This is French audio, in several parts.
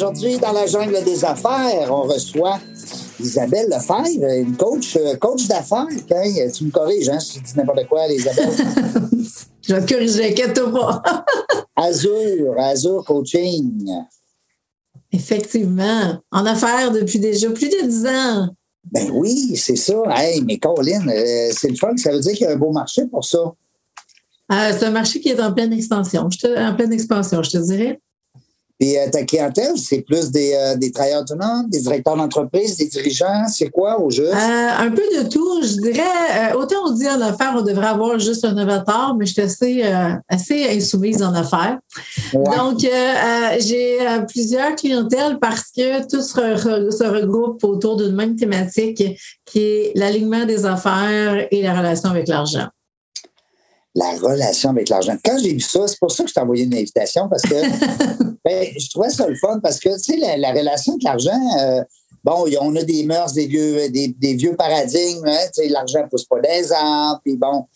Aujourd'hui, dans la jungle des affaires, on reçoit Isabelle Lefebvre, une coach, euh, coach d'affaires. Hein? Tu me corriges hein, si je dis n'importe quoi, Isabelle. Je vais te corriger, inquiète-toi pas. Azure, Azure Coaching. Effectivement. En affaires depuis déjà plus de 10 ans. Ben oui, c'est ça. Hey, mais Colin, euh, c'est le fun. Ça veut dire qu'il y a un beau marché pour ça. Euh, c'est un marché qui est en pleine expansion. Je te- en pleine expansion, je te dirais. Puis euh, ta clientèle, c'est plus des, euh, des travailleurs autonomes, des directeurs d'entreprise, des dirigeants. C'est quoi au juste? Euh, un peu de tout, je dirais. euh, autant on dit en affaires, on devrait avoir juste un avatar, mais je suis assez, euh, assez insoumise en affaires. Ouais. Donc, j'ai plusieurs clientèles parce que tout se, re- se regroupe autour d'une même thématique qui est l'alignement des affaires et la relation avec l'argent. La relation avec l'argent. Quand j'ai vu ça, c'est pour ça que je t'ai envoyé une invitation parce que ben, je trouvais ça le fun parce que tu sais, la, la relation avec l'argent, euh, bon, on a des mœurs, des vieux, des, des vieux paradigmes, hein, tu sais, l'argent ne pousse pas des arbres, puis bon,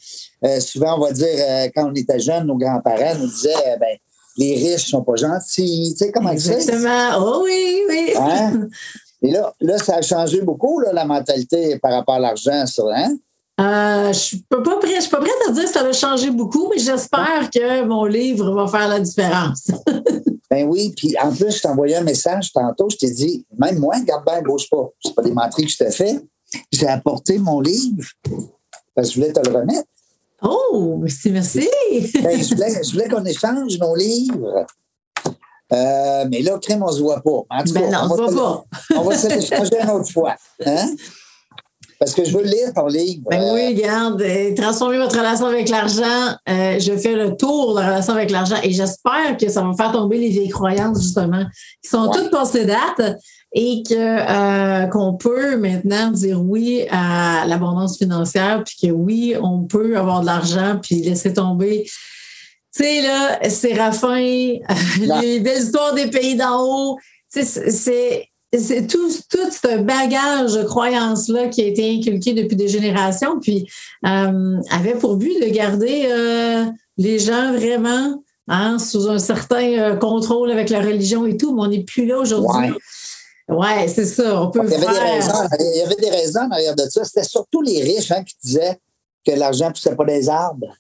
euh, souvent on va dire euh, quand on était jeune, nos grands-parents nous disaient euh, ben, les riches sont pas gentils, tu sais comment c'est? Exactement. Oh oui, oui. Hein? Et là, là, ça a changé beaucoup, là, la mentalité par rapport à l'argent, ça, hein? Euh, je suis pas pas prête, je suis pas prête à dire que ça va changer beaucoup, mais j'espère que mon livre va faire la différence. Ben oui, puis en plus, je t'ai envoyé un message tantôt, je t'ai dit, même moi, garde bien, bouge pas. C'est pas des menteries que je te fais. J'ai apporté mon livre parce que je voulais te le remettre. Oh, merci, merci. Ben, je voulais, je voulais qu'on échange nos livres. Euh, mais là, crème, on se voit pas. En tout Ben cas, non, on on va se- pas. On va se l'échanger une autre fois. Hein? Parce que je veux lire ton livre. Ben Euh, oui, regarde, euh, transformer votre relation avec l'argent. euh, je fais le tour de la relation avec l'argent et j'espère que ça va faire tomber les vieilles croyances, justement, qui sont Ouais. toutes passées date et que euh, qu'on peut maintenant dire oui à l'abondance financière, puis que oui, on peut avoir de l'argent, puis laisser tomber. Tu sais, là, Séraphin, les belles histoires des pays d'en haut, tu sais, c'est- c'est tout, tout ce bagage de croyances-là qui a été inculqué depuis des générations, puis euh, avait pour but de garder euh, les gens vraiment hein, sous un certain euh, contrôle avec la religion et tout, mais on n'est plus là aujourd'hui. Ouais, c'est ça. On peut Il y, avait des raisons, il y avait des raisons en arrière de ça. C'était surtout les riches hein, qui disaient que l'argent ne poussait pas des arbres.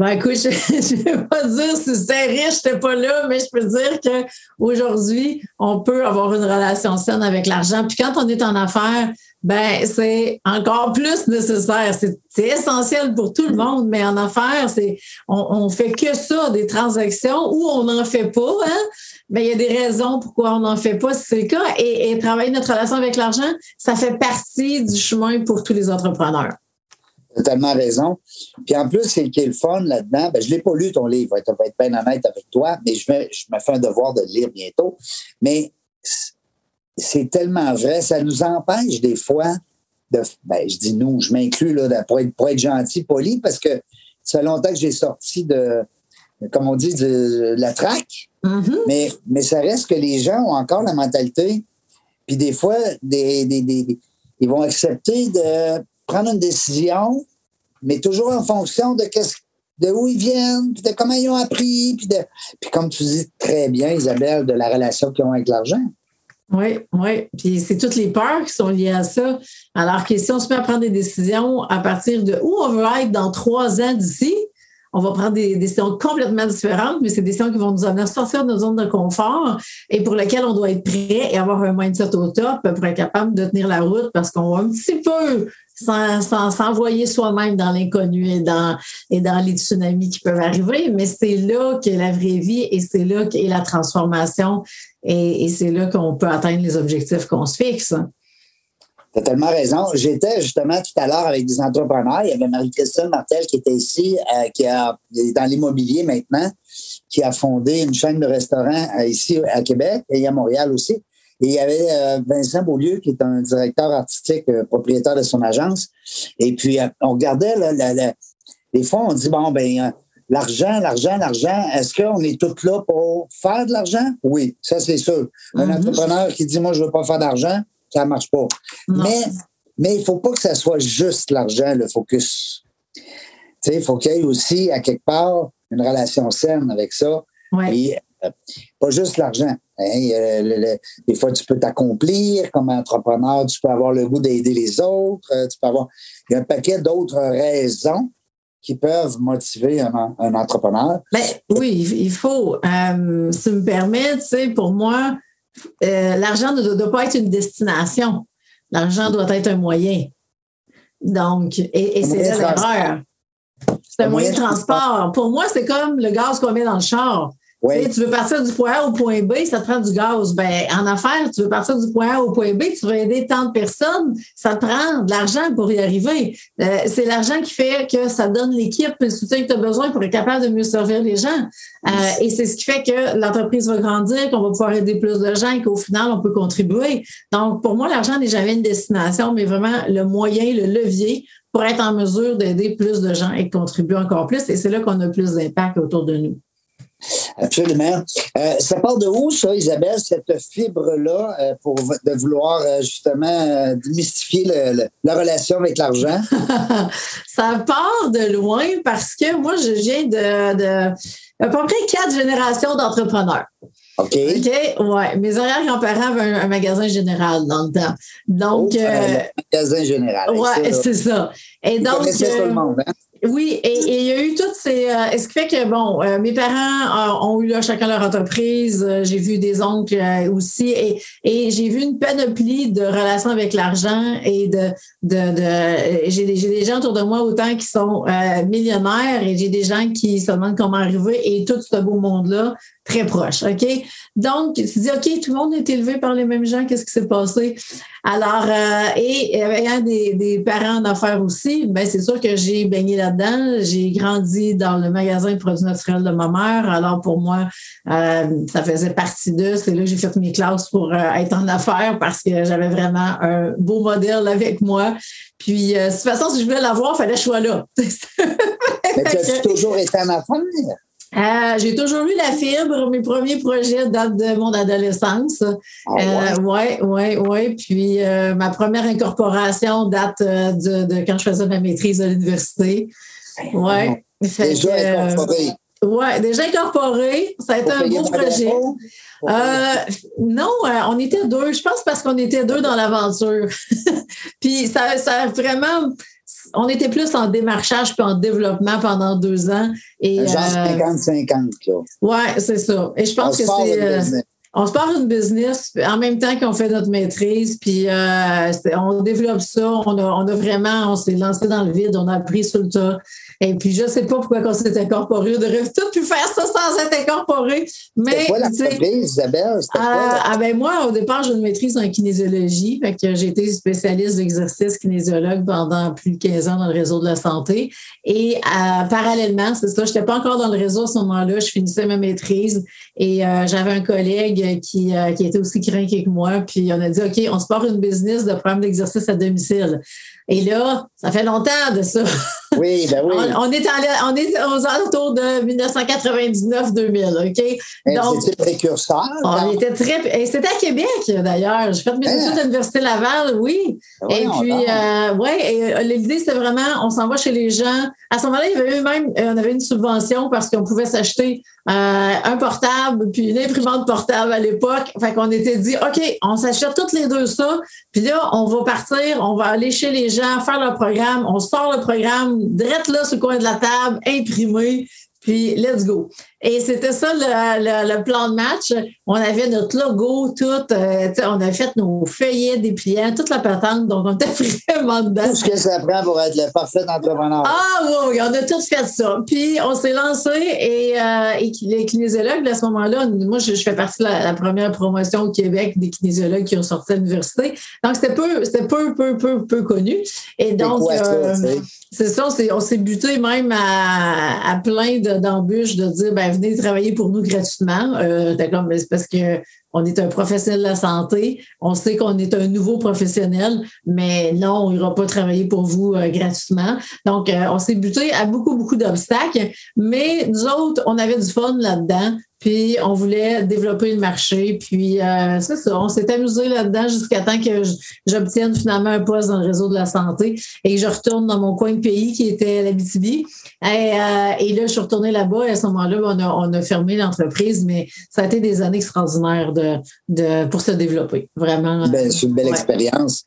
Ben écoute, je ne vais pas dire si c'était riche, je pas là, mais je peux dire qu'aujourd'hui, on peut avoir une relation saine avec l'argent. Puis quand on est en affaires, ben c'est encore plus nécessaire. C'est essentiel pour tout le monde, mais en affaires, c'est on, on fait que ça, des transactions, ou on n'en fait pas. Hein? Mais il y a des raisons pourquoi on n'en fait pas, si c'est le cas. Et travailler notre relation avec l'argent, ça fait partie du chemin pour tous les entrepreneurs. Tellement raison. Puis en plus, c'est qui est le fun là-dedans. Ben, je ne l'ai pas lu, ton livre. Je vais être bien honnête avec toi, mais je, vais, je me fais un devoir de le lire bientôt. Mais c'est tellement vrai. Ça nous empêche des fois de. Ben, je dis nous, je m'inclus là, de- pour, être, pour être gentil, poli, parce que ça fait longtemps que j'ai sorti de, comme on dit, de la traque. Mhm. Mais, mais ça reste que les gens ont encore la mentalité. Puis des fois, des- des- ils vont accepter de prendre une décision, mais toujours en fonction de, qu'est-ce- de où ils viennent, puis de comment ils ont appris, puis, de, puis comme tu dis très bien, Isabelle, de la relation qu'ils ont avec l'argent. Oui, oui. Puis c'est toutes les peurs qui sont liées à ça. Alors que si on se met à prendre des décisions à partir de où on veut être dans trois ans d'ici, on va prendre des décisions complètement différentes, mais c'est des décisions qui vont nous amener à sortir de notre zone de confort et pour lesquelles on doit être prêt et avoir un mindset au top pour être capable de tenir la route parce qu'on va un petit peu s'envoyer soi-même dans l'inconnu et dans, et dans les tsunamis qui peuvent arriver, mais c'est là qu'est la vraie vie et c'est là qu'est la transformation et, c'est là qu'on peut atteindre les objectifs qu'on se fixe. Tu as tellement raison. J'étais justement tout à l'heure avec des entrepreneurs. Il y avait Marie-Christine Martel qui était ici, euh, qui a, est dans l'immobilier maintenant, qui a fondé une chaîne de restaurants euh, ici à Québec et à Montréal aussi. Et il y avait euh, Vincent Beaulieu, qui est un directeur artistique, propriétaire de son agence. Et puis, on regardait, là, la, des fois, on dit, bon, ben l'argent, l'argent, l'argent, est-ce qu'on est tous là pour faire de l'argent? Oui, ça, c'est sûr. Un mm-hmm. entrepreneur qui dit, moi, je veux pas faire d'argent, ça marche pas. Mais, mais il faut pas que ça soit juste l'argent, le focus. Il faut qu'il y ait aussi, à quelque part, une relation saine avec ça. Et, euh, pas juste l'argent. Hein. des fois, tu peux t'accomplir comme entrepreneur, tu peux avoir le goût d'aider les autres, euh, tu peux avoir. Il y a un paquet d'autres raisons qui peuvent motiver un, entrepreneur. Ben, oui, il faut. Euh, si me tu sais, pour moi, euh, l'argent ne doit, pas être une destination. L'argent doit être un moyen. Donc, et, c'est l'erreur. C'est un moyen de transport. Pour moi, c'est comme le gaz qu'on met dans le char. Tu veux partir du point A au point B, ça te prend du gaz. Ben, en affaires, tu veux partir du point A au point B, tu veux aider tant de personnes, ça te prend de l'argent pour y arriver. Euh, c'est l'argent qui fait que ça donne l'équipe le soutien que tu as besoin pour être capable de mieux servir les gens. Euh, et c'est ce qui fait que l'entreprise va grandir, qu'on va pouvoir aider plus de gens et qu'au final, on peut contribuer. Donc, pour moi, l'argent n'est jamais une destination, mais vraiment le moyen, le levier pour être en mesure d'aider plus de gens et de contribuer encore plus. Et c'est là qu'on a plus d'impact autour de nous. Absolument. Euh, ça part de où, ça, Isabelle, cette fibre-là, euh, pour de vouloir euh, justement démystifier la relation avec l'argent? ça part de loin parce que moi, je viens de, de à peu près quatre générations d'entrepreneurs. OK. OK, ouais. Mes arrière-grands-parents avaient un, magasin général dans le temps. Donc. Oh, un magasin général. Ouais, c'est ça. Et donc. tout le monde, hein? Oui, et, il y a eu toutes ces. Euh, ce qui fait que, bon, euh, mes parents ont eu là, chacun leur entreprise. Euh, j'ai vu des oncles aussi. Et, et j'ai vu une panoplie de relations avec l'argent et de. de, de j'ai des gens autour de moi autant qui sont millionnaires et j'ai des gens qui se demandent comment arriver et tout ce beau monde-là très proche. OK? Donc, tu dis, OK, tout le monde est élevé par les mêmes gens, qu'est-ce qui s'est passé? Alors, euh, et ayant des, des parents en affaires aussi, ben c'est sûr que j'ai baigné là-dedans. J'ai grandi dans le magasin de produits naturels de ma mère. Alors, pour moi, euh, ça faisait partie d'eux. C'est là que j'ai fait mes classes pour euh, être en affaires parce que j'avais vraiment un beau modèle avec moi. Puis, de toute façon, si je voulais l'avoir, il fallait que je sois là. Mais tu as toujours été en affaires? Euh, j'ai toujours eu la fibre. Mes premiers projets datent de mon adolescence. Ah ouais. Euh, ouais, ouais, ouais. Puis euh, ma première incorporation date de, de, quand je faisais ma maîtrise à l'université. Ben ouais. déjà incorporé. Ouais, déjà incorporé. Ça a été un beau projet. non, on était deux. Je pense parce qu'on était deux dans l'aventure. Puis ça, ça a vraiment on était plus en démarchage puis en développement pendant deux ans. Et, Genre 50-50. Euh, oui, c'est ça. Et je pense que c'est. Euh, on se part une business en même temps qu'on fait notre maîtrise, puis euh, on développe ça. On a, on a vraiment, on s'est lancé dans le vide, on a appris sur le tas. Et puis, je ne sais pas pourquoi on s'est incorporé. On aurait tout pu faire ça sans être incorporé. Mais. quoi l'entreprise, Isabelle? Ah, ah, ben moi, au départ, j'ai une maîtrise en kinésiologie. Fait que j'ai été spécialiste d'exercice kinésiologue pendant plus de 15 ans dans le réseau de la santé. Et euh, parallèlement, c'est ça, je n'étais pas encore dans le réseau à ce moment-là. Je finissais ma maîtrise et euh, j'avais un collègue qui, euh, qui était aussi craqué que moi. Puis on a dit, OK, on se part une business de programme d'exercice à domicile. Et là, ça fait longtemps de ça. Oui, ben oui. on, est on est aux alentours de 1999-2000, OK? Donc, c'était précurseur. On était très. Et c'était à Québec, d'ailleurs. J'ai fait mes hein? études à l'Université Laval, oui. Ben et puis, euh, ouais, et euh, l'idée, c'est vraiment, on s'en va chez les gens. À ce moment-là, il y avait eu même, euh, on avait une subvention parce qu'on pouvait s'acheter un portable puis une imprimante portable à l'époque. Fait qu'on était dit, OK, on s'achète toutes les deux ça. Puis là, on va partir, on va aller chez les gens, faire le programme, on sort le programme drette là sur le coin de la table, imprimé, puis let's go. Et c'était ça le, plan de match. On avait notre logo, tout. Euh, on a fait nos feuillets dépliants, toute la patente. Donc, on était vraiment dedans. Tout ce que ça prend pour être le parfait entrepreneur. Ah oui, on a tout fait ça. Puis, on s'est lancé et, euh, et, les kinésiologues, à ce moment-là, moi, je, fais partie de la, première promotion au Québec des kinésiologues qui ont sorti de l'université. Donc, c'était peu, c'était peu, peu, peu, peu connu. Et donc, euh, c'est ça, on s'est buté même à, à plein d'embûches de dire, ben, venez travailler pour nous gratuitement. Euh, c'est parce que on est un professionnel de la santé, on sait qu'on est un nouveau professionnel, mais non, on n'ira pas travailler pour vous euh, gratuitement. Donc, euh, on s'est buté à beaucoup, beaucoup d'obstacles, mais nous autres, on avait du fun là-dedans. Puis on voulait développer le marché. Puis euh, c'est ça, on s'est amusé là-dedans jusqu'à temps que j'obtienne finalement un poste dans le réseau de la santé et que je retourne dans mon coin de pays qui était la BTB. Et, euh, et là, je suis retournée là-bas et à ce moment-là, on a, on a fermé l'entreprise, mais ça a été des années extraordinaires de, de, pour se développer. Vraiment. Ben, c'est une belle expérience.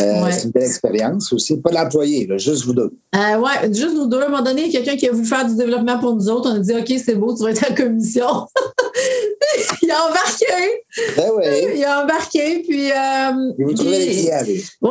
Euh, c'est une belle expérience aussi. Pas l'employé, juste vous deux. Euh, oui, juste nous deux. À un moment donné, quelqu'un qui a voulu faire du développement pour nous autres, on a dit OK, c'est beau, tu vas être en commission. il a embarqué. Ben oui. Il a embarqué, puis. Euh, il vous trouvez les Oui,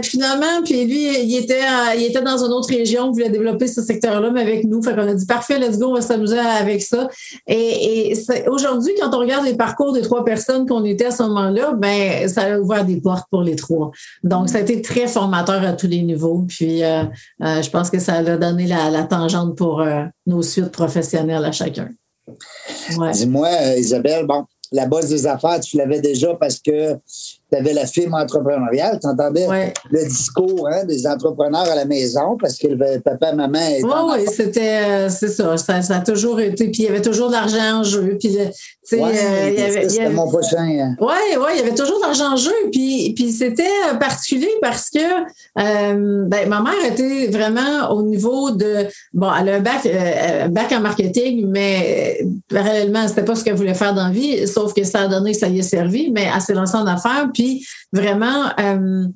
puis finalement, puis lui, il était, il était dans une autre région, il voulait développer ce secteur-là, mais avec nous. Fait qu'on a dit parfait, let's go, on va s'amuser avec ça. Et, et aujourd'hui, quand on regarde les parcours des trois personnes qu'on était à ce moment-là, ben ça a ouvert des portes pour les trois. Donc, ça a été très formateur à tous les niveaux. Puis, euh, euh, je pense que ça a donné la, tangente pour euh, nos suites professionnelles à chacun. Dis-moi, Isabelle, bon, la base des affaires, tu l'avais déjà parce que tu avais la firme entrepreneuriale, tu entendais le discours hein, des entrepreneurs à la maison parce que le papa maman étaient. Oui, oui, c'était, euh, c'est ça, ça, a toujours été. Puis il y avait toujours de l'argent en jeu. Puis, ouais, euh, il y avait, c'était mon prochain. Oui, hein. oui, il y avait toujours de l'argent en jeu. Puis, puis c'était particulier parce que euh, ben, ma mère était vraiment au niveau de. Bon, elle a un bac, bac en marketing, mais parallèlement, c'était pas ce qu'elle voulait faire dans la vie, sauf que ça a donné, ça y est servi, mais elle s'est lancée en affaires. Puis vraiment, euh,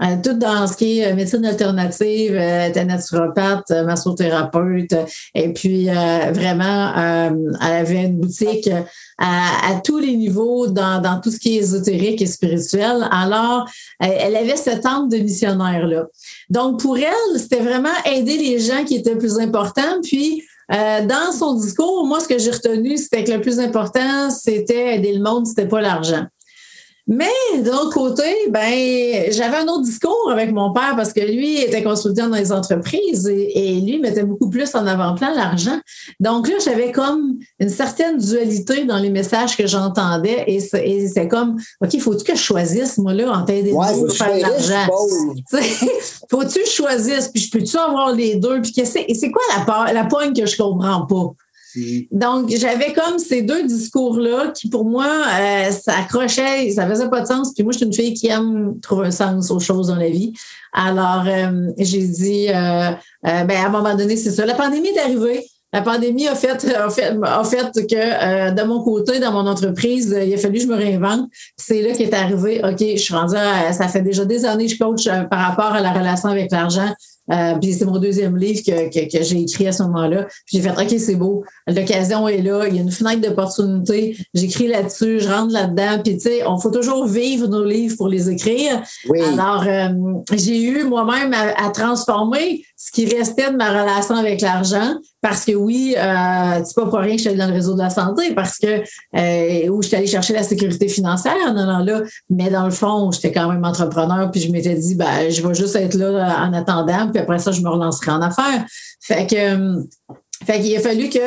euh, tout dans ce qui est euh, médecine alternative, euh, naturopathe, massothérapeute, et puis vraiment, elle avait une boutique à, tous les niveaux dans, tout ce qui est ésotérique et spirituel. Alors, elle avait cette âme de missionnaire-là. Donc, pour elle, c'était vraiment aider les gens qui étaient plus important. Puis, dans son discours, moi, ce que j'ai retenu, c'était que le plus important, c'était aider le monde, c'était pas l'argent. Mais de l'autre côté, ben, j'avais un autre discours avec mon père parce que lui était consultant dans les entreprises et, lui mettait beaucoup plus en avant-plan l'argent. Donc là, j'avais comme une certaine dualité dans les messages que j'entendais et c'est comme, OK, faut-tu que je choisisse, moi, là, en tête des ouais, pour faire de l'argent? faut-tu que je choisisse? Puis je peux-tu avoir les deux? Puis c'est quoi la, la poigne que je comprends pas? Donc, j'avais comme ces deux discours-là qui, pour moi, euh, ça faisait pas de sens. Puis moi, je suis une fille qui aime trouver un sens aux choses dans la vie. Alors, euh, j'ai dit, euh, ben, à un moment donné, c'est ça. La pandémie est arrivée. La pandémie a fait, a fait, a fait que de mon côté, dans mon entreprise, il a fallu que je me réinvente. C'est là qu'est arrivé, OK, je suis rendue ça fait déjà des années que je coach par rapport à la relation avec l'argent. Euh, puis c'est mon deuxième livre que, que, j'ai écrit à ce moment-là. Puis j'ai fait OK, c'est beau. L'occasion est là. Il y a une fenêtre d'opportunité. J'écris là-dessus, je rentre là-dedans. Puis tu sais, on faut toujours vivre nos livres pour les écrire. Oui. Alors, euh, j'ai eu moi-même à, transformer ce qui restait de ma relation avec l'argent. Parce que oui, euh, c'est pas pour rien que je suis dans le réseau de la santé, parce que euh, où je suis allée chercher la sécurité financière en allant là. Mais dans le fond, j'étais quand même entrepreneur, puis je m'étais dit, ben, je vais juste être là en attendant après ça, je me relancerai en affaires. Fait que, euh, fait qu'il a fallu que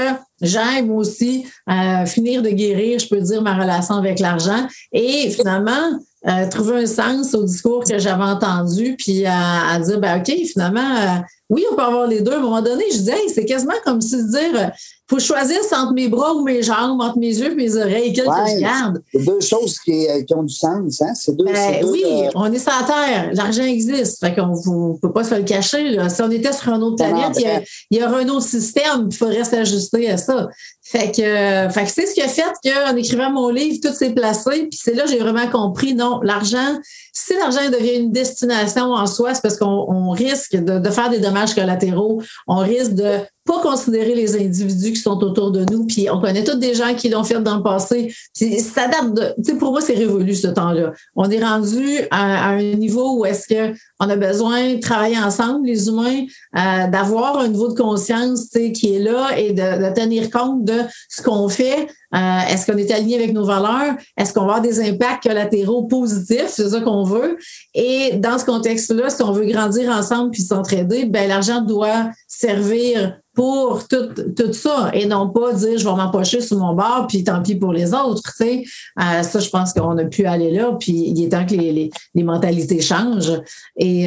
j'aime aussi euh, finir de guérir, je peux dire, ma relation avec l'argent et finalement euh, trouver un sens au discours que j'avais entendu, puis à, dire, ben OK, finalement, oui, on peut avoir les deux. À un moment donné, je disais, c'est quasiment comme si se dire, faut choisir entre mes bras ou mes jambes, entre mes yeux et mes oreilles, quel que je garde. C'est deux choses qui, euh, qui, ont du sens. Hein? C'est deux, ben, oui, euh, on est sur la Terre. L'argent existe. Fait qu'on ne peut pas se le cacher. Là. Si on était sur un autre planète, il y, il y aurait un autre système. Il faudrait s'ajuster à ça. Fait que, fait que c'est ce qui a fait qu'en écrivant mon livre, tout s'est placé. Puis c'est là que j'ai vraiment compris, non, l'argent, si l'argent devient une destination en soi, c'est parce qu'on risque de, de, faire des dommages collatéraux. On risque de pas considérer les individus qui sont autour de nous. Puis on connaît tous des gens qui l'ont fait dans le passé. Puis ça date de, tu sais, pour moi, c'est révolu ce temps-là. On est rendu à, un niveau où est-ce que on a besoin de travailler ensemble, les humains, euh, d'avoir un niveau de conscience, qui est là et de, tenir compte de ce qu'on fait. Euh, est-ce qu'on est aligné avec nos valeurs? Est-ce qu'on va avoir des impacts collatéraux positifs? C'est ça qu'on veut. Et dans ce contexte-là, si on veut grandir ensemble puis s'entraider, ben l'argent doit servir pour tout, ça et non pas dire je vais m'empocher sur mon bord puis tant pis pour les autres. Euh, ça, je pense qu'on a pu aller là. Puis il est temps que les, mentalités changent.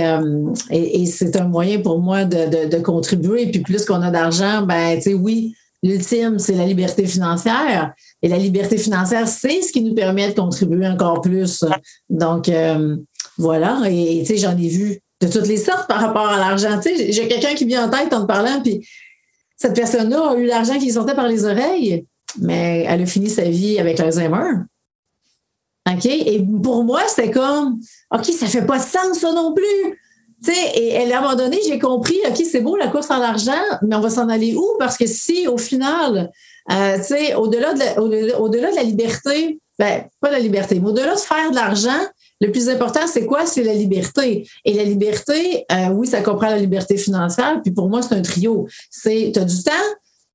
Euh, et, c'est un moyen pour moi de contribuer. Puis plus qu'on a d'argent, ben tu sais, oui, l'ultime, c'est la liberté financière. Et la liberté financière, c'est ce qui nous permet de contribuer encore plus. Donc, euh, voilà. Et tu sais, j'en ai vu de toutes les sortes par rapport à l'argent. Tu sais, j'ai quelqu'un qui vient en tête en te parlant, puis cette personne-là a eu l'argent qui sortait par les oreilles, mais elle a fini sa vie avec l'Alzheimer. OK? Et pour moi, c'était comme, OK, ça fait pas de sens, ça non plus. Tu sais, et, à un moment donné, j'ai compris, OK, c'est beau la course à l'argent, mais on va s'en aller où? Parce que si, au final, euh, au-delà de, la, au-delà de la liberté, ben, pas la liberté, mais au-delà de faire de l'argent, le plus important, c'est quoi? C'est la liberté. Et la liberté, euh, oui, ça comprend la liberté financière. Puis pour moi, c'est un trio. C'est, tu as du temps,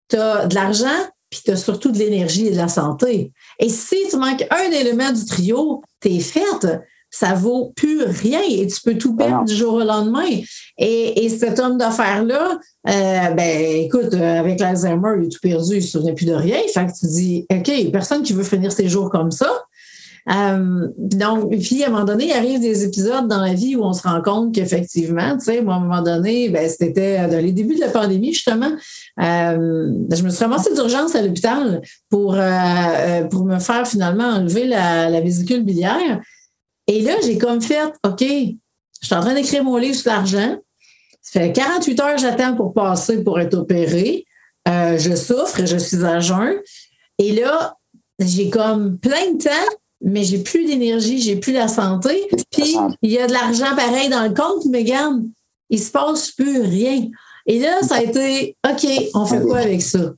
tu as de l'argent, puis tu as surtout de l'énergie et de la santé. Et si tu manques un élément du trio, tu es faite. Ça vaut plus rien et tu peux tout perdre du jour au lendemain. Et, et cet homme d'affaires-là, euh, ben écoute, euh, avec l'Alzheimer, il a tout perdu, il ne se souvenait plus de rien. Fait que tu dis, OK, personne qui veut finir ses jours comme ça. Euh, donc, puis à un moment donné, il arrive des épisodes dans la vie où on se rend compte qu'effectivement, tu sais, moi, à un moment donné, ben, c'était dans les débuts de la pandémie, justement, euh, je me suis ramassée d'urgence à l'hôpital pour, euh, pour me faire finalement enlever la, la vésicule biliaire. Et là, j'ai comme fait, OK, je suis en train d'écrire mon livre sur l'argent. Ça fait 48 heures j'attends pour passer pour être opéré. Euh, je souffre, je suis à jeun. Et là, j'ai comme plein de temps mais j'ai plus d'énergie, j'ai plus la santé. Puis il y a de l'argent pareil dans le compte, mais regarde, il se passe plus rien. Et là, ça a été OK, on fait quoi avec ça?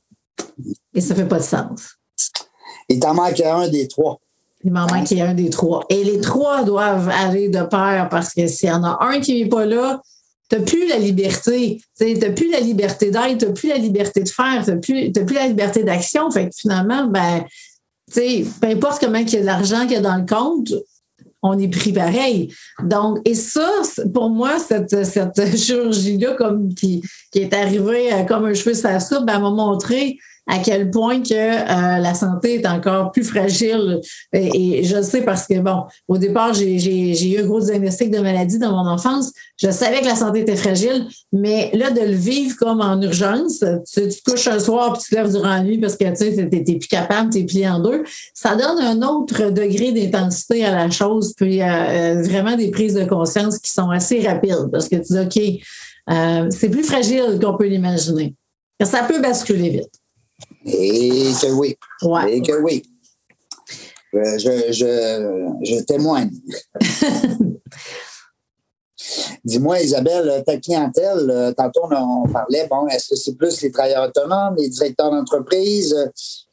Et ça fait pas de sens. Il t'en manque un des trois. Il m'en manque un des trois. Et les trois doivent aller de pair parce que s'il y en a un qui n'est pas là, tu n'as plus la liberté. Tu n'as plus la liberté d'être, tu n'as plus la liberté de faire, tu n'as plus, plus, la liberté d'action. Fait que finalement, ben, sais, peu importe comment il y a de l'argent qu'il y a dans le compte, on est pris pareil. Donc, et ça, pour moi, cette, cette chirurgie-là, comme qui, est arrivée euh, comme un cheveu sur la soupe, ben, m'a montré à quel point que euh, la santé est encore plus fragile. Et, je le sais parce que, bon, au départ, j'ai eu un gros diagnostic de maladie dans mon enfance. Je savais que la santé était fragile, mais là, de le vivre comme en urgence, tu, te couches un soir puis tu te lèves durant la nuit parce que tu sais, t'es plus capable, t'es plié en deux. Ça donne un autre degré d'intensité à la chose, puis euh, euh, vraiment des prises de conscience qui sont assez rapides parce que tu dis, OK, c'est plus fragile qu'on peut l'imaginer. Ça peut basculer vite. Et que oui. Et que oui. Je, je, je témoigne. Dis-moi, Isabelle, ta clientèle, tantôt on parlait, bon, est-ce que c'est plus les travailleurs autonomes, les directeurs d'entreprise?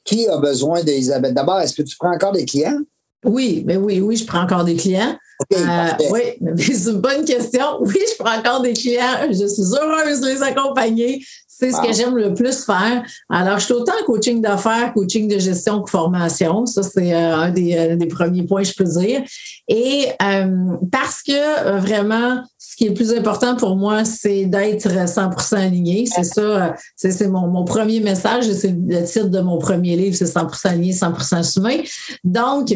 Qui a besoin d'Isabelle? D'abord, est-ce que tu prends encore des clients? Oui, mais oui, oui, je prends encore des clients. Euh, oui, c'est une bonne question. Oui, je prends encore des clients. Je suis heureuse de les accompagner. C'est ce que j'aime le plus faire. Alors, je suis autant coaching d'affaires, coaching de gestion que formation. Ça, c'est euh, un des, euh, des, premiers points, je peux dire. Et euh, parce que vraiment, ce qui est le plus important pour moi, c'est d'être 100% aligné. C'est ça, c'est mon, premier message, c'est le titre de mon premier livre, c'est 100% aligné, 100% humain. Donc,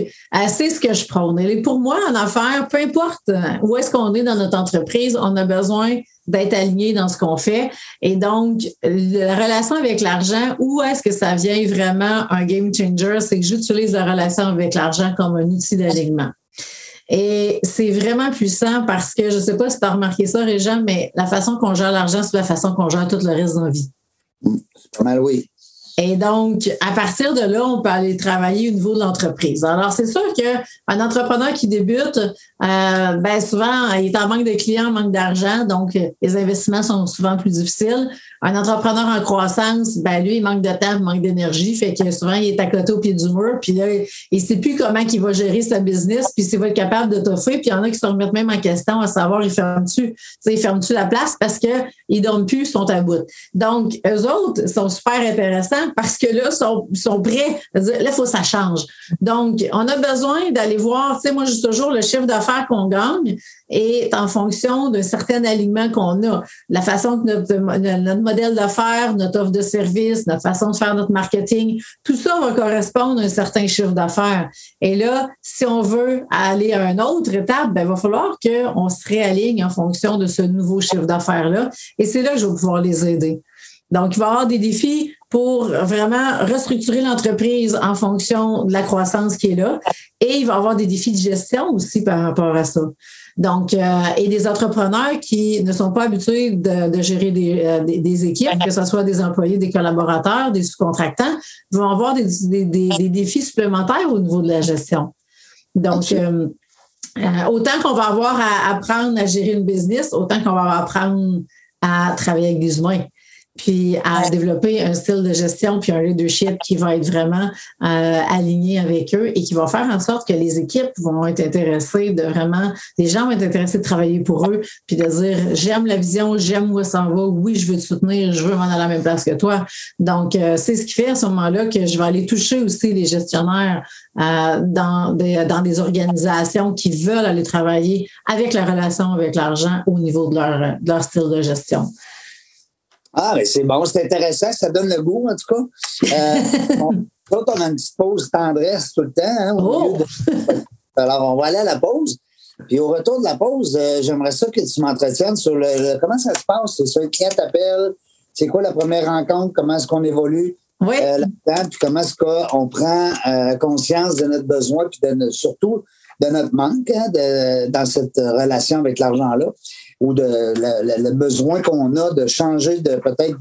c'est ce que je prône. Et pour moi, en affaires, peu importe où est-ce qu'on est dans notre entreprise, on a besoin d'être aligné dans ce qu'on fait. Et donc, la relation avec l'argent, où est-ce que ça vient vraiment un game changer? C'est que j'utilise la relation avec l'argent comme un outil d'alignement. Et c'est vraiment puissant parce que je ne sais pas si tu as remarqué ça, Régent, mais la façon qu'on gère l'argent, c'est la façon qu'on gère tout le reste de la vie. Pas mal, oui. Et donc, à partir de là, on peut aller travailler au niveau de l'entreprise. Alors, c'est sûr qu'un entrepreneur qui débute, euh, ben souvent, il est en manque de clients, manque d'argent, donc les investissements sont souvent plus difficiles. Un entrepreneur en croissance, ben lui, il manque de temps, il manque d'énergie, fait que souvent, il est à côté au pied du mur, puis là, il ne sait plus comment il va gérer sa business, puis s'il va être capable de t'offrir, puis il y en a qui se remettent même en question à savoir, il ferme-tu, il ferme-tu la place parce qu'ils ne dorment plus, ils sont à bout. Donc, eux autres sont super intéressants parce que là, ils sont, sont prêts là, il faut que ça change. Donc, on a besoin d'aller voir, tu sais, moi, dis toujours, le chiffre d'affaires qu'on gagne est en fonction d'un certain alignement qu'on a. La façon que notre, modèle d'affaires, notre offre de service, notre façon de faire notre marketing, tout ça va correspondre à un certain chiffre d'affaires. Et là, si on veut aller à une autre étape, ben, il va falloir qu'on se réaligne en fonction de ce nouveau chiffre d'affaires-là. Et c'est là que je vais pouvoir les aider. Donc, il va y avoir des défis pour vraiment restructurer l'entreprise en fonction de la croissance qui est là. Et il va y avoir des défis de gestion aussi par rapport à ça. Donc, euh, et des entrepreneurs qui ne sont pas habitués de, gérer euh, des, des, équipes, que ce soit des employés, des collaborateurs, des sous-contractants, vont avoir des, des, défis supplémentaires au niveau de la gestion. Donc, euh, autant qu'on va avoir à apprendre à gérer une business, autant qu'on va apprendre à travailler avec des humains puis à développer un style de gestion puis un leadership qui va être vraiment euh, aligné avec eux et qui va faire en sorte que les équipes vont être intéressées de vraiment, les gens vont être intéressés de travailler pour eux puis de dire j'aime la vision, j'aime où ça va, oui, je veux te soutenir, je veux m'en aller à la même place que toi. Donc, euh, c'est ce qui fait à ce moment-là que je vais aller toucher aussi les gestionnaires euh, dans, des, dans des organisations qui veulent aller travailler avec la relation avec l'argent au niveau de leur, de leur style de gestion. Ah, mais c'est bon, c'est intéressant, ça donne le goût, en tout cas. Euh, on, on a une petite pause tendresse tout le temps. Hein, oh! Alors, on va aller à la pause. Puis au retour de la pause, euh, j'aimerais ça que tu m'entretiennes sur le, comment ça se passe. C'est ça, le client t'appelle, c'est quoi la première rencontre, comment est-ce qu'on évolue oui. euh, là-dedans, puis comment est-ce qu'on prend euh, conscience de notre besoin, puis de, surtout de notre manque hein, de, dans cette relation avec l'argent-là ou de le, besoin qu'on a de changer de peut-être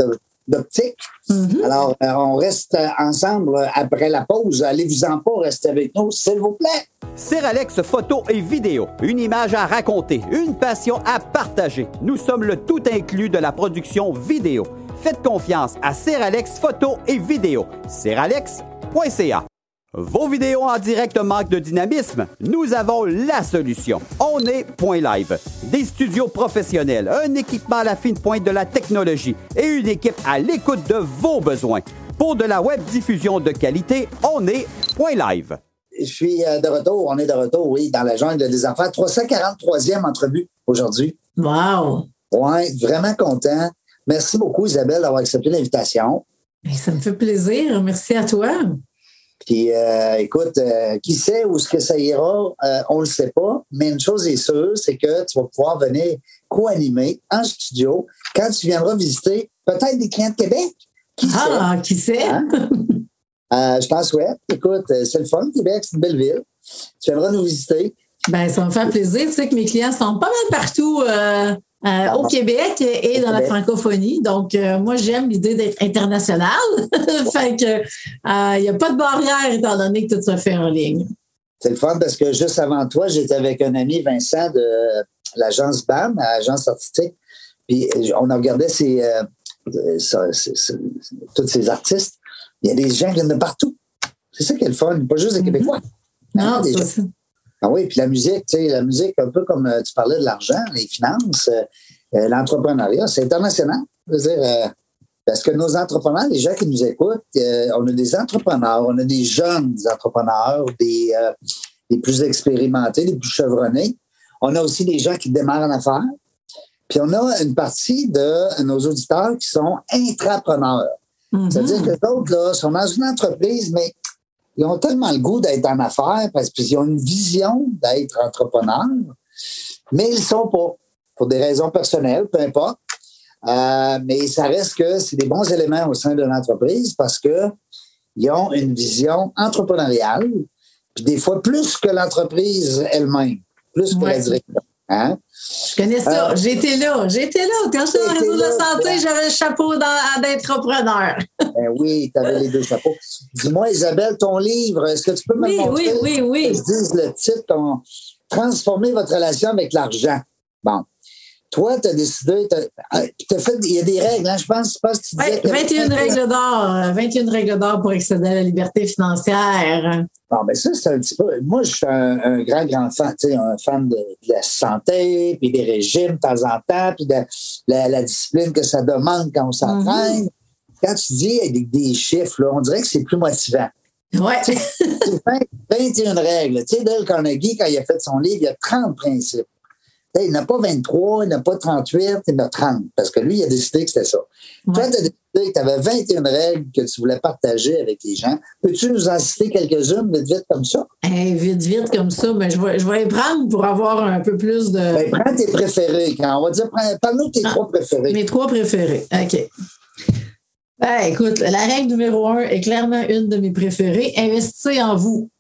d'optique. Mm-hmm. Alors, euh, on reste ensemble après la pause. Allez-vous-en pas, restez avec nous, s'il vous plaît. Alex photo et vidéo. Une image à raconter, une passion à partager. Nous sommes le tout inclus de la production vidéo. Faites confiance à Alex photo et vidéo. Seralex.ca vos vidéos en direct manquent de dynamisme? Nous avons la solution. On est Point Live. Des studios professionnels, un équipement à la fine pointe de la technologie et une équipe à l'écoute de vos besoins. Pour de la web diffusion de qualité, on est Point Live. Je suis euh, de retour, on est de retour, oui, dans la jungle des affaires. 343e entrevue aujourd'hui. Wow! Oui, vraiment content. Merci beaucoup, Isabelle, d'avoir accepté l'invitation. Ça me fait plaisir. Merci à toi. Puis, euh, écoute, euh, qui sait où ce que ça ira, euh, on ne le sait pas. Mais une chose est sûre, c'est que tu vas pouvoir venir co-animer en studio quand tu viendras visiter peut-être des clients de Québec. Qui ah, qui sait? Hein? je pense, ouais. Écoute, c'est le fun, Québec, c'est une belle ville. Tu viendras nous visiter. Ben, ça me fait plaisir. Tu sais que mes clients sont pas mal partout euh, au Québec et dans la francophonie. Donc, euh, moi, j'aime l'idée d'être international. fait que il euh, n'y a pas de barrière étant donné que tout se fait en ligne. C'est le fun parce que juste avant toi, j'étais avec un ami Vincent de l'agence BAM, l'agence artistique. Puis on a regardé tous ces artistes. Il y a des gens qui viennent de partout. C'est ça qui est le fun, pas juste des mm-hmm. Québécois. Non, c'est ça. Ah oui, puis la musique, tu sais, la musique, un peu comme euh, tu parlais de l'argent, les finances, euh, euh, l'entrepreneuriat, c'est international. Je veux dire, parce que nos entrepreneurs, les gens qui nous écoutent, on a des entrepreneurs, on a des jeunes entrepreneurs, des, des plus expérimentés, des plus chevronnés. On a aussi des gens qui démarrent en affaires. Puis on a une partie de nos auditeurs qui sont intrapreneurs. C'est-à-dire Mhm. que d'autres, là, sont dans une entreprise, mais ils ont tellement le goût d'être en affaires parce qu'ils ont une vision d'être entrepreneurs, mais ils ne sont pas, pour des raisons personnelles, peu importe. Euh, mais ça reste que c'est des bons éléments au sein de l'entreprise parce que ils ont une vision entrepreneuriale, puis des fois plus que l'entreprise elle-même, plus que Ouais. la direction. Hein? Je connais ça. Euh, J'étais là. J'étais là. Quand j'étais dans le réseau de la santé, j'avais le chapeau d'entrepreneur. Ben oui, tu avais les deux chapeaux. Dis-moi, Isabelle, ton livre, est-ce que tu peux me Oui, montrer? oui, oui, oui. Que je dise le titre, ton- Transformer votre relation avec l'argent. Bon. Toi, tu as décidé, t'as- ah, fait, il y a des règles, hein, je pense, je pense que tu disais Ouais, qu'il y avait 21 règles d'or. euh, 21 règles d'or pour accéder à la liberté financière. Bon, ben ça, c'est un petit peu. Moi, je suis un, un grand, grand fan, tu sais, un fan de, de la santé, puis des régimes de temps en temps, puis de la, la discipline que ça demande quand on s'entraîne. Quand tu dis avec des chiffres, là, on dirait que c'est plus motivant. Ouais. C'est 20 21 règles. Tu sais, Dale Carnegie, quand il a fait son livre, il y a 30 principes. Il n'a pas 23, il n'a pas 38, il a 30. Parce que lui, il a décidé que c'était ça. Toi, tu as décidé que tu avais 21 règles que tu voulais partager avec les gens. Peux-tu nous en citer quelques-unes, vite, vite, comme ça? Hey, vite, vite, comme ça, mais je vais, je vais les prendre pour avoir un peu plus de. Ben, prends tes préférés. Quand on va dire, parle-nous de tes Ah. trois préférés. Mes trois préférés. OK. Ben, écoute, la règle numéro un est clairement une de mes préférées. Investissez en vous.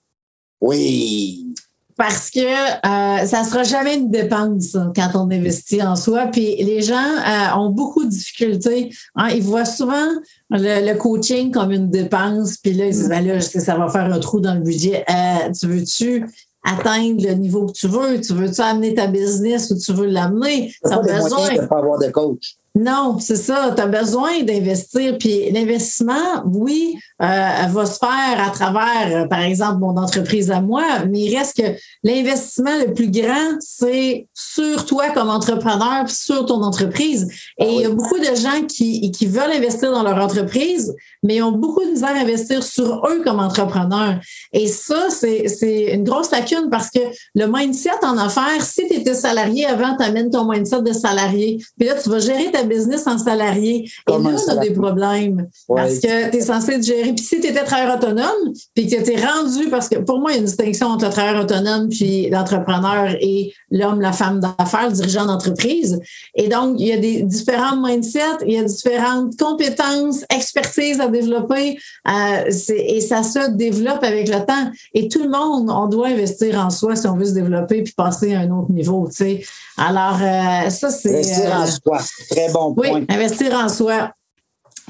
Oui. Parce que euh, ça ne sera jamais une dépense hein, quand on investit en soi. Puis les gens euh, ont beaucoup de difficultés. hein. Ils voient souvent le, le coaching comme une dépense. Puis là, ils disent, ben là, je sais, ça va faire un trou dans le budget. Euh, tu veux-tu atteindre le niveau que tu veux? Tu veux-tu amener ta business où tu veux l'amener? Ça pas a les besoin. moyens de pas avoir de coach. Non, c'est ça. Tu as besoin d'investir. Puis l'investissement, oui, euh, va se faire à travers, euh, par exemple, mon entreprise à moi, mais il reste que l'investissement le plus grand, c'est sur toi comme entrepreneur, puis sur ton entreprise. Et Ah oui. il y a beaucoup de gens qui, qui veulent investir dans leur entreprise, mais ils ont beaucoup de misère à investir sur eux comme entrepreneurs. Et ça, c'est c'est une grosse lacune parce que le mindset en affaires, si tu étais salarié avant, tu amènes ton mindset de salarié. Puis là, tu vas gérer ta business en salarié. Comme Et là, on a des problèmes. Ouais. Parce que tu es censé te gérer. Puis si tu étais travailleur autonome, puis que tu es rendu, parce que pour moi, il y a une distinction entre le travailleur autonome puis l'entrepreneur et l'homme, la femme d'affaires, le dirigeant d'entreprise. Et donc, il y a des différents mindsets, il y a différentes compétences, expertises à développer. euh, et ça se développe avec le temps. Et tout le monde, on doit investir en soi si on veut se développer puis passer à un autre niveau. tu sais. Alors, euh, ça, c'est. Investir en euh, soi. Très bon oui, investir en soi.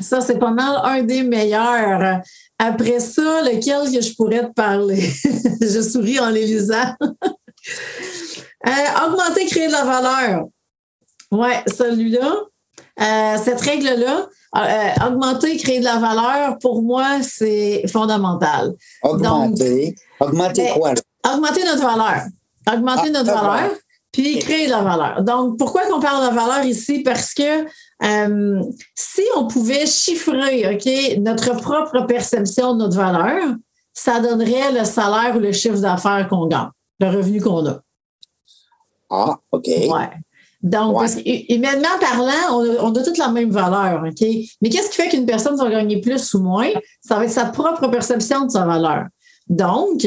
Ça, c'est pas mal un des meilleurs. Après ça, lequel que je pourrais te parler? je souris en les lisant. Euh, augmenter, créer de la valeur. Oui, celui-là. Euh, cette règle-là, euh, augmenter, créer de la valeur, pour moi, c'est fondamental. Augmenter. Augmenter Ben, quoi? Augmenter notre valeur. Augmenter Ah, notre valeur, puis créer de la valeur. Donc, pourquoi qu'on parle de valeur ici? Parce que euh, si on pouvait chiffrer OK, notre propre perception de notre valeur, ça donnerait le salaire ou le chiffre d'affaires qu'on gagne, le revenu qu'on a. Ah, OK. Ouais. Donc, Ouais. parce humainement parlant, on a, on a toutes la même valeur, OK? Mais qu'est-ce qui fait qu'une personne va gagner plus ou moins? Ça va être sa propre perception de sa valeur. Donc,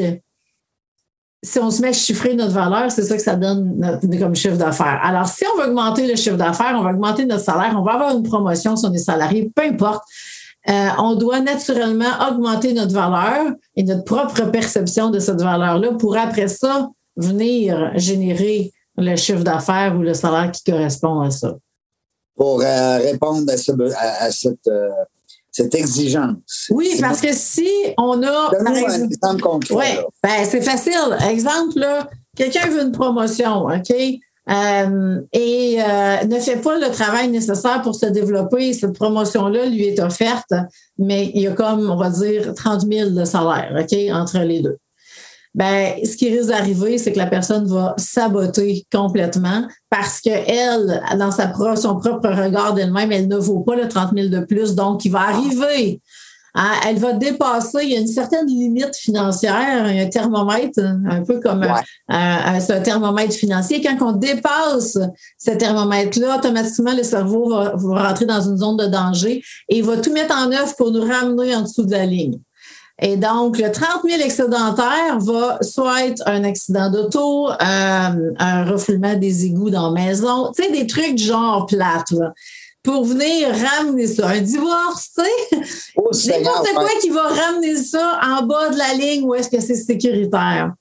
si on se met à chiffrer notre valeur, c'est ça que ça donne comme chiffre d'affaires. Alors, si on veut augmenter le chiffre d'affaires, on va augmenter notre salaire, on va avoir une promotion si on est salarié, peu importe. Euh, on doit naturellement augmenter notre valeur et notre propre perception de cette valeur-là pour après ça venir générer le chiffre d'affaires ou le salaire qui correspond à ça. Pour euh, répondre à cette, euh, cette exigence. Oui, parce que si on a. Un exemple- concret. Ben, c'est facile. Exemple, là, quelqu'un veut une promotion, OK? Euh, et euh, ne fait pas le travail nécessaire pour se développer. Cette promotion-là lui est offerte, mais il y a comme, on va dire, 30 000 de salaire, OK, entre les deux. Ben, ce qui risque d'arriver, c'est que la personne va saboter complètement parce qu'elle, dans sa pro- son propre regard d'elle-même, elle ne vaut pas le 30 000 de plus. Donc, il va arriver hein, elle va dépasser, il y a une certaine limite financière, un thermomètre, un peu comme Ouais. un, un- un thermomètre financier. Quand on dépasse ce thermomètre-là, automatiquement, le cerveau va, va rentrer dans une zone de danger et il va tout mettre en œuvre pour nous ramener en dessous de la ligne. Et donc, le 30 000 excédentaire va soit être un accident d'auto, euh, un refoulement des égouts dans la maison, tu sais, des trucs genre plate, là, pour venir ramener ça. Un divorce, tu sais, Oh, n'importe quoi ouais. qui va ramener ça en bas de la ligne où est-ce que c'est sécuritaire.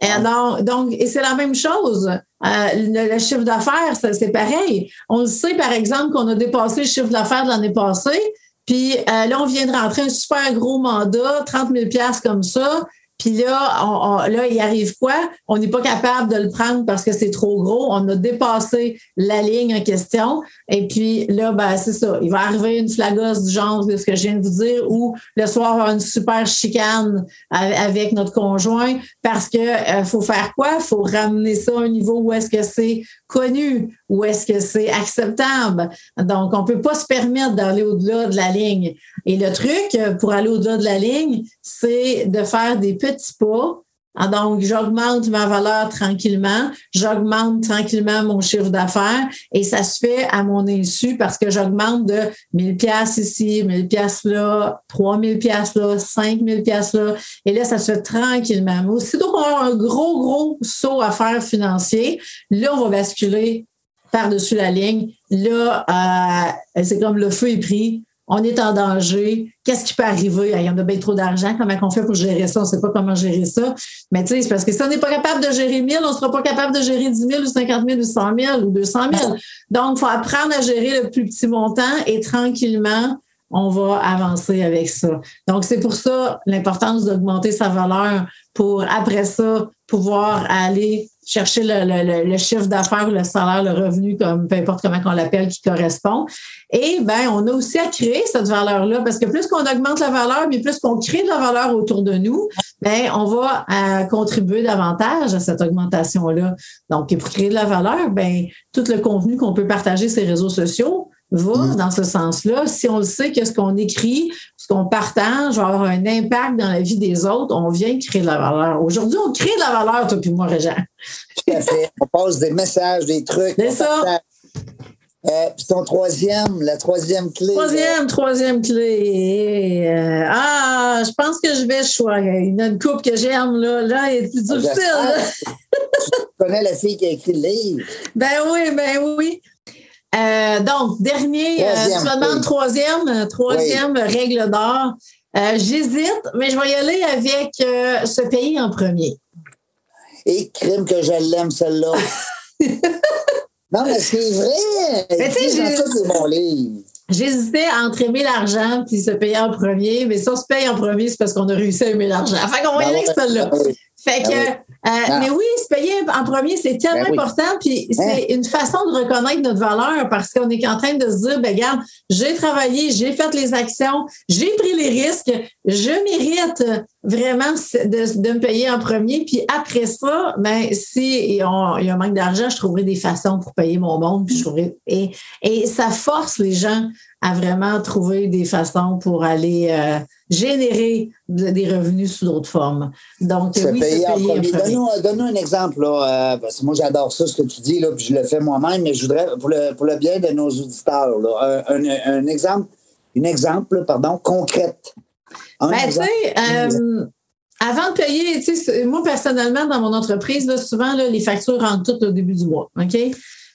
Et alors, donc, et c'est la même chose. Euh, le, le chiffre d'affaires, c'est pareil. On le sait, par exemple, qu'on a dépassé le chiffre d'affaires de l'année passée. Puis euh, là, on vient de rentrer un super gros mandat, 30 000 comme ça. Puis là, on, on- là, il arrive quoi? On n'est pas capable de le prendre parce que c'est trop gros. On a dépassé la ligne en question. Et puis là, ben, c'est ça. Il va arriver une flagosse du genre de ce que je viens de vous dire, ou le soir, on va une super chicane avec notre conjoint parce que euh, faut faire quoi? faut ramener ça un niveau où est-ce que c'est connu, où est-ce que c'est acceptable? Donc, on peut pas se permettre d'aller au-delà de la ligne. Et le truc euh, pour aller au-delà de la ligne, c'est de faire des petits pas. Ah, Donc, j'augmente ma valeur tranquillement, j'augmente tranquillement mon chiffre d'affaires et ça se fait à mon insu parce que j'augmente de 1000 pièces ici, 1000 pièces là, 3000 pièces là, 5000 pièces là et là ça se fait tranquillement. Mais aussitôt qu'on a un gros gros saut à faire financier, là on va basculer par-dessus la ligne. Là, euh, c'est comme le feu est pris. On est en danger. Qu'est-ce qui peut arriver? Il y en a bien trop d'argent. Comment on fait pour gérer ça? On ne sait pas comment gérer ça. Mais tu sais, c'est parce que si on n'est pas capable de gérer 1000, on ne sera pas capable de gérer 10 000 ou 50 000 ou 100 000 ou 200 000. Donc, il faut apprendre à gérer le plus petit montant et tranquillement, on va avancer avec ça. Donc, c'est pour ça l'importance d'augmenter sa valeur pour, après ça, pouvoir aller chercher le, le- le- chiffre d'affaires, le salaire, le revenu, comme peu importe comment on l'appelle, qui correspond. Et ben, on a aussi à créer cette valeur-là, parce que plus qu'on augmente la valeur, mais plus qu'on crée de la valeur autour de nous, ben, on va euh, contribuer davantage à cette augmentation-là. Donc, et pour créer de la valeur, ben, tout le contenu qu'on peut partager sur les réseaux sociaux va Mm. dans ce sens-là. Si on le sait que ce qu'on écrit, ce qu'on partage va avoir un impact dans la vie des autres, on vient créer de la valeur. Aujourd'hui, on crée de la valeur, toi puis moi, Régent. Tout à fait. On passe des messages, des trucs. C'est ça. partage. Euh, puis ton troisième, la troisième clé. Troisième, troisième clé. Euh, ah, je pense que je vais choisir. Il y a une coupe que j'aime, là. Là, elle est plus là, difficile. tu connais la fille qui a écrit le livre? Ben oui, ben oui. Euh, donc, dernier, euh, tu me demandes oui. troisième, euh, troisième règle d'or. Euh, J'hésite, mais je vais y aller avec se payer en premier. Et crime que je l'aime, celle-là. non, mais c'est vrai. Mais tu sais. J'hésitais entre aimer l'argent puis se payer en premier, mais si on se paye en premier, c'est parce qu'on a réussi à aimer l'argent. Fait qu'on va y aller avec celle-là. Fait que, Ben euh, Ah. mais oui, se payer en premier, c'est tellement Ben oui. important. Puis c'est une façon de reconnaître notre valeur parce qu'on est en train de se dire, ben regarde, j'ai travaillé, j'ai fait les actions, j'ai pris les risques, je mérite vraiment de, de me payer en premier. Puis après ça, ben si il y a il y a un manque d'argent, je trouverai des façons pour payer mon monde. Puis je trouverai, et, et ça force les gens à vraiment trouver des façons pour aller euh, générer de- des revenus sous d'autres formes. Donc, Se oui, payer se en payer en premier. premier. Donne-nous un exemple, là, euh, parce que moi, j'adore ça, ce que tu dis, là, puis je le fais moi-même, mais je voudrais, pour le, pour le bien de nos auditeurs, là, un, un- un exemple, une exemple, pardon, concrète. Un Ben, exemple. euh, avant de payer, moi, personnellement, dans mon entreprise, là, souvent, là, les factures rentrent toutes au début du mois. OK?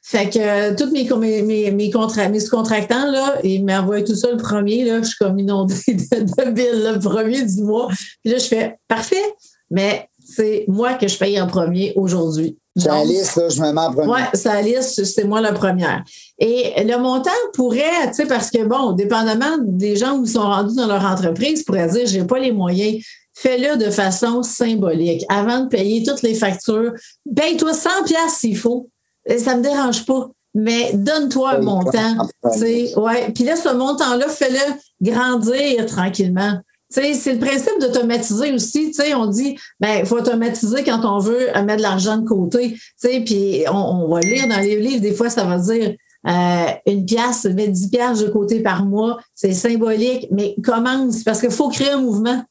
Fait que euh, tous mes, mes, mes, mes, contra- mes sous-contractants, là, ils m'envoient tout ça le premier, là, je suis comme inondée de, de billes le premier du mois. Puis là, je fais parfait, mais c'est moi que je paye en premier aujourd'hui. Donc, liste, là, je me mets en premier. oui, sa liste, c'est moi la première. Et le montant pourrait, tu sais, parce que, bon, dépendamment des gens où ils sont rendus dans leur entreprise, pourrait dire, j'ai pas les moyens. Fais-le de façon symbolique. Avant de payer toutes les factures, paye-toi 100 pièces s'il faut. Et Ça me dérange pas. Mais donne-toi un Oui, montant. en tu sais, Ouais. Puis là, ce montant-là, fais-le grandir tranquillement. Tu sais, c'est le principe d'automatiser aussi. Tu sais, on dit, ben, il faut automatiser quand on veut euh, mettre de l'argent de côté. Tu sais, puis on, on va lire dans les livres, des fois, ça va dire euh, une pièce, mets 10 pièces de côté par mois, c'est symbolique, mais commence parce qu'il faut créer un mouvement.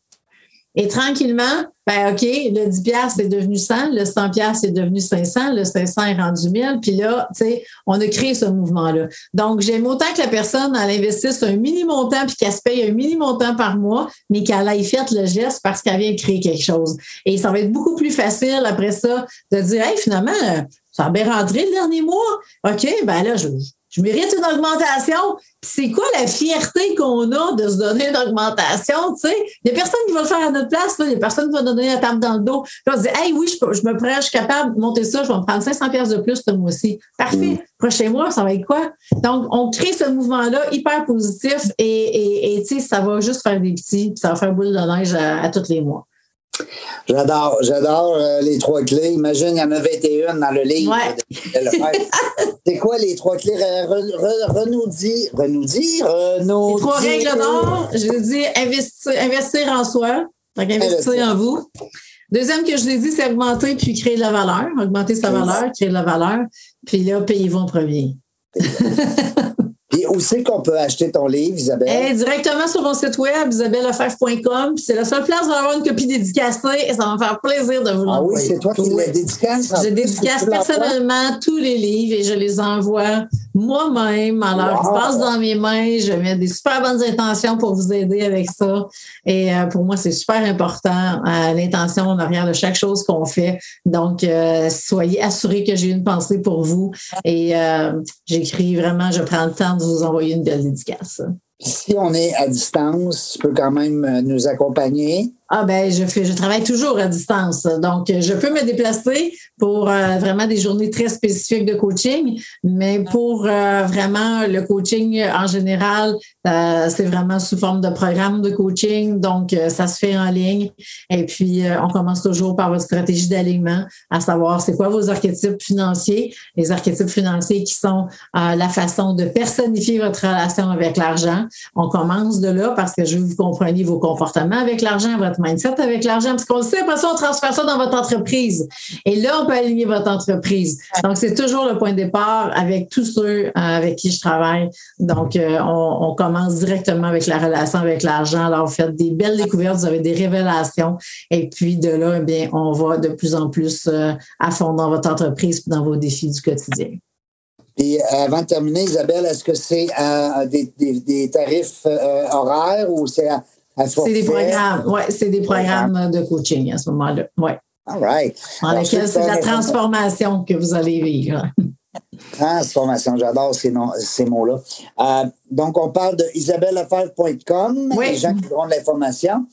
Et tranquillement, ben OK, le 10 pièces est devenu 100, le 100 pièces est devenu 500, le 500 est rendu 1000, puis là, tu sais, on a créé ce mouvement-là. Donc, j'aime autant que la personne, elle investisse un mini-montant puis qu'elle se paye un mini-montant par mois, mais qu'elle aille faire le geste parce qu'elle vient créer quelque chose. Et ça va être beaucoup plus facile après ça de dire, hey, finalement, ça a bien rentré le dernier mois. OK, ben là, je, je mérite une augmentation. C'est quoi la fierté qu'on a de se donner une augmentation? Tu sais? Il n'y a personne qui va le faire à notre place. Là. Il n'y a personne qui va donner la table dans le dos. Puis on se dit, hey, oui, je, je me prends, je suis capable de monter ça, je vais me prendre 500 pièces de plus ce mois-ci. Parfait. Mm. Prochain mois, ça va être quoi? Donc, on crée ce mouvement-là hyper positif et, et, et tu sais, ça va juste faire des petits, ça va faire boule de neige à, à tous les mois. J'adore, j'adore euh, les trois clés. Imagine, il y en a 21 dans le livre. Ouais. C'est quoi les trois clés? Renoudir, dire, renoudir, Les trois règles d'or, je dis investir, investir en soi, donc investir en vous. Deuxième que je l'ai dit, c'est augmenter puis créer de la valeur. Augmenter sa valeur, créer de la valeur. Puis là, payez-vous en premier. Où c'est qu'on peut acheter ton livre, Isabelle? Eh, directement sur mon site web, isabellefebvre.com. C'est la seule place d'avoir une copie dédicacée et ça va me faire plaisir de vous l'envoyer. Ah oui, c'est toi qui la dédicace? Je dédicace personnellement tous les livres et je les envoie moi-même. Alors, wow. je passe dans mes mains, je mets des super bonnes intentions pour vous aider avec ça. Et euh, pour moi, c'est super important, euh, l'intention en arrière de chaque chose qu'on fait. Donc, euh, soyez assurés que j'ai une pensée pour vous. Et j'écris vraiment, je prends le temps de vous envoyer une belle dédicace. Si on est à distance, tu peux quand même nous accompagner. Ah ben, je fais, je travaille toujours à distance, donc je peux me déplacer pour euh, vraiment des journées très spécifiques de coaching, mais pour euh, vraiment le coaching en général, euh, c'est vraiment sous forme de programme de coaching, donc ça se fait en ligne. Et puis on commence toujours par votre stratégie d'alignement, à savoir c'est quoi vos archétypes financiers, les archétypes financiers qui sont la façon de personnifier votre relation avec l'argent. On commence de là parce que je veux que vous compreniez vos comportements avec l'argent, votre mindset avec l'argent, parce qu'on le sait, après ça, on transfère ça dans votre entreprise. Et là, on peut aligner votre entreprise. Donc, c'est toujours le point de départ avec tous ceux euh, avec qui je travaille. Donc, euh, on, on, commence directement avec la relation avec l'argent. Alors, vous faites des belles découvertes, vous avez des révélations. Et puis, de là, eh bien, on va de plus en plus euh, à fond dans votre entreprise dans vos défis du quotidien. Et avant de terminer, Isabelle, est-ce que c'est euh, des, des, des, tarifs euh, horaires ou c'est à, c'est des programmes, ouais, c'est des programmes de coaching à ce moment-là. Ouais. All right. Dans lequel c'est la transformation que vous allez vivre. Transformation, j'adore ces, ces mots-là. Euh, donc, on parle de isabellefebvre.com, oui. les gens qui auront de l'information.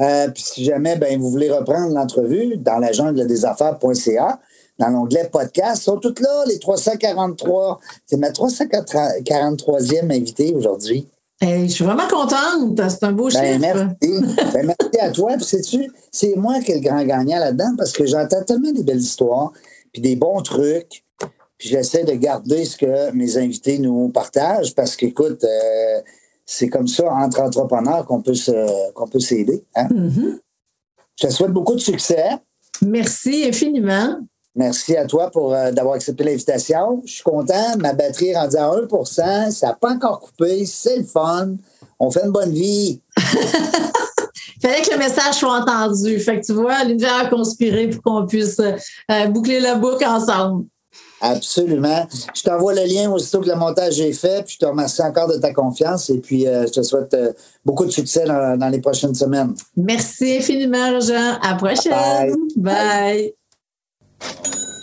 Euh, puis si jamais ben, vous voulez reprendre l'entrevue dans la jungle des affaires.ca, dans l'onglet podcast, sont toutes là, les 343. C'est ma 343e invité aujourd'hui. Hey, je suis vraiment contente. C'est un beau ben, chiffre. Merci. ben, merci à toi. Puis c'est moi qui est le grand gagnant là-dedans parce que j'entends tellement des belles histoires, puis des bons trucs. Puis j'essaie de garder ce que mes invités nous partagent parce qu'écoute, euh, c'est comme ça entre entrepreneurs qu'on peut se, qu'on peut s'aider. Hein? Mm-hmm. Je te souhaite beaucoup de succès. Merci infiniment. Merci à toi pour euh, d'avoir accepté l'invitation. Je suis content. Ma batterie est rendue à 1 Ça n'a pas encore coupé. C'est le fun. On fait une bonne vie. Il fallait que le message soit entendu. Fait que tu vois, l'univers a conspiré pour qu'on puisse euh, boucler la boucle ensemble. Absolument. Je t'envoie le lien aussitôt que le montage est fait. Puis je te remercie encore de ta confiance. Et puis, euh, je te souhaite euh, beaucoup de succès dans, dans, les prochaines semaines. Merci infiniment, Jean. À la prochaine. Bye. Bye. Bye. Oh.